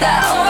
that